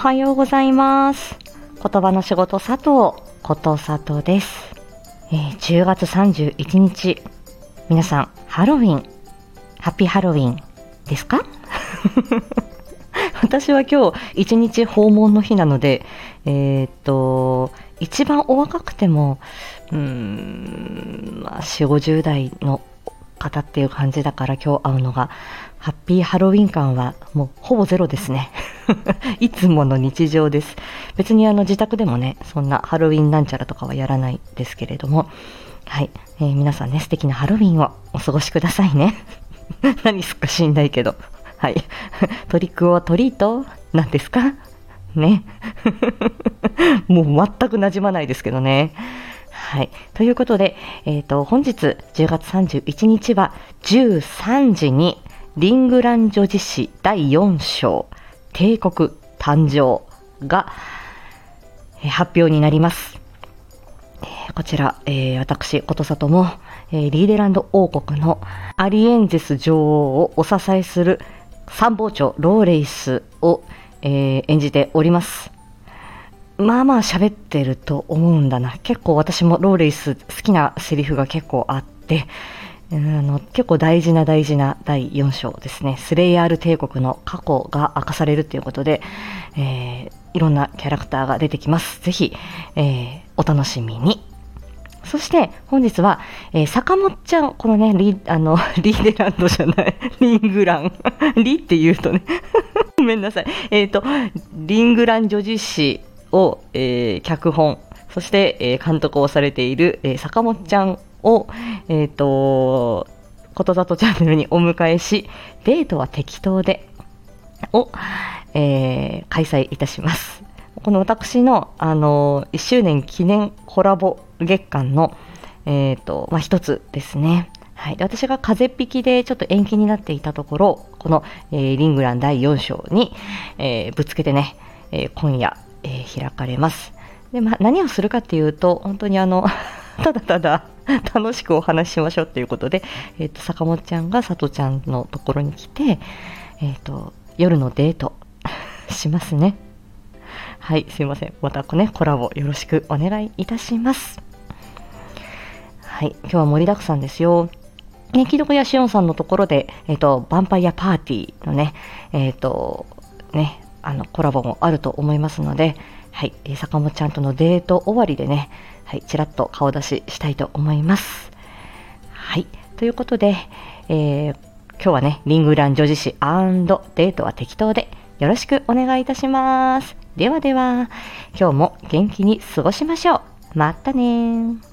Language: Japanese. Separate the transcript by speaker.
Speaker 1: はようございます。言葉の仕事佐藤こと佐藤です、えー10月31日、皆さん、ハロウィン、ハッピーハロウィンですか？私は今日一日訪問の日なので、えーっと、一番お若くても、うーん、まあ、4、50代の方っていう感じだから今日会うのが、ハッピーハロウィン感はもうほぼゼロですね。いつもの日常です。別にあの自宅でもね、そんなハロウィンなんちゃらとかはやらないですけれども、はい、えー皆さんね、素敵なハロウィンをお過ごしくださいね。何すっか知んないけど。はい。トリックオアトリートなんですか？ね。もう全く馴染まないですけどね。はい。ということで、えっ、と、本日10月31日は13時にリングラン女子誌第4章帝国誕生が発表になります。こちら、えー私、ことさとも、えーリーデランド王国のアリエンゼス女王をお支えする参謀長ローレイスを、えー演じております。まあまあ喋ってると思うんだな。結構私もローレイス好きなセリフが結構あって、あの結構大事な大事な第4章ですね。スレイヤール帝国の過去が明かされるということで、えーいろんなキャラクターが出てきます。ぜひ、えーお楽しみに。そして本日は、えー坂本ちゃん、このね、リあの リーデランドじゃない、リングラン。リって言うとね、ごめんなさい。えっ、と、リングラン女子誌を、えー脚本、そして、えー監督をされている、えー坂本ちゃんを、えっ、と、ことざとチャンネルにお迎えし、デートは適当で、を、えー開催いたします。この私の、あの1周年記念コラボ月間の、えーとまあ、一つですね。はい、で私が風邪引きでちょっと延期になっていたところ、この、えーリングラン第4章に、えーぶつけてね、えー今夜、えー開かれます。で、まあ、何をするかっていうと、本当にあの、ただただ楽しくお話ししましょうということで、えっ、と、坂本ちゃんが佐藤ちゃんのところに来て、えっ、と、夜のデート しますね。はい、すいません。またね、コラボよろしくお願いいたします。はい、今日は盛りだくさんですよ。ね、木戸屋しおんさんのところで、えっ、と、ヴァンパイアパーティーのね、えっ、と、ね、あの、コラボもあると思いますので、はい、え坂本ちゃんとのデート終わりでね、はい、ちらっと顔出ししたいと思います。はい、ということで、えー今日はね、リングラン女子誌デートは適当でよろしくお願いいたします。ではでは、今日も元気に過ごしましょう。またねー。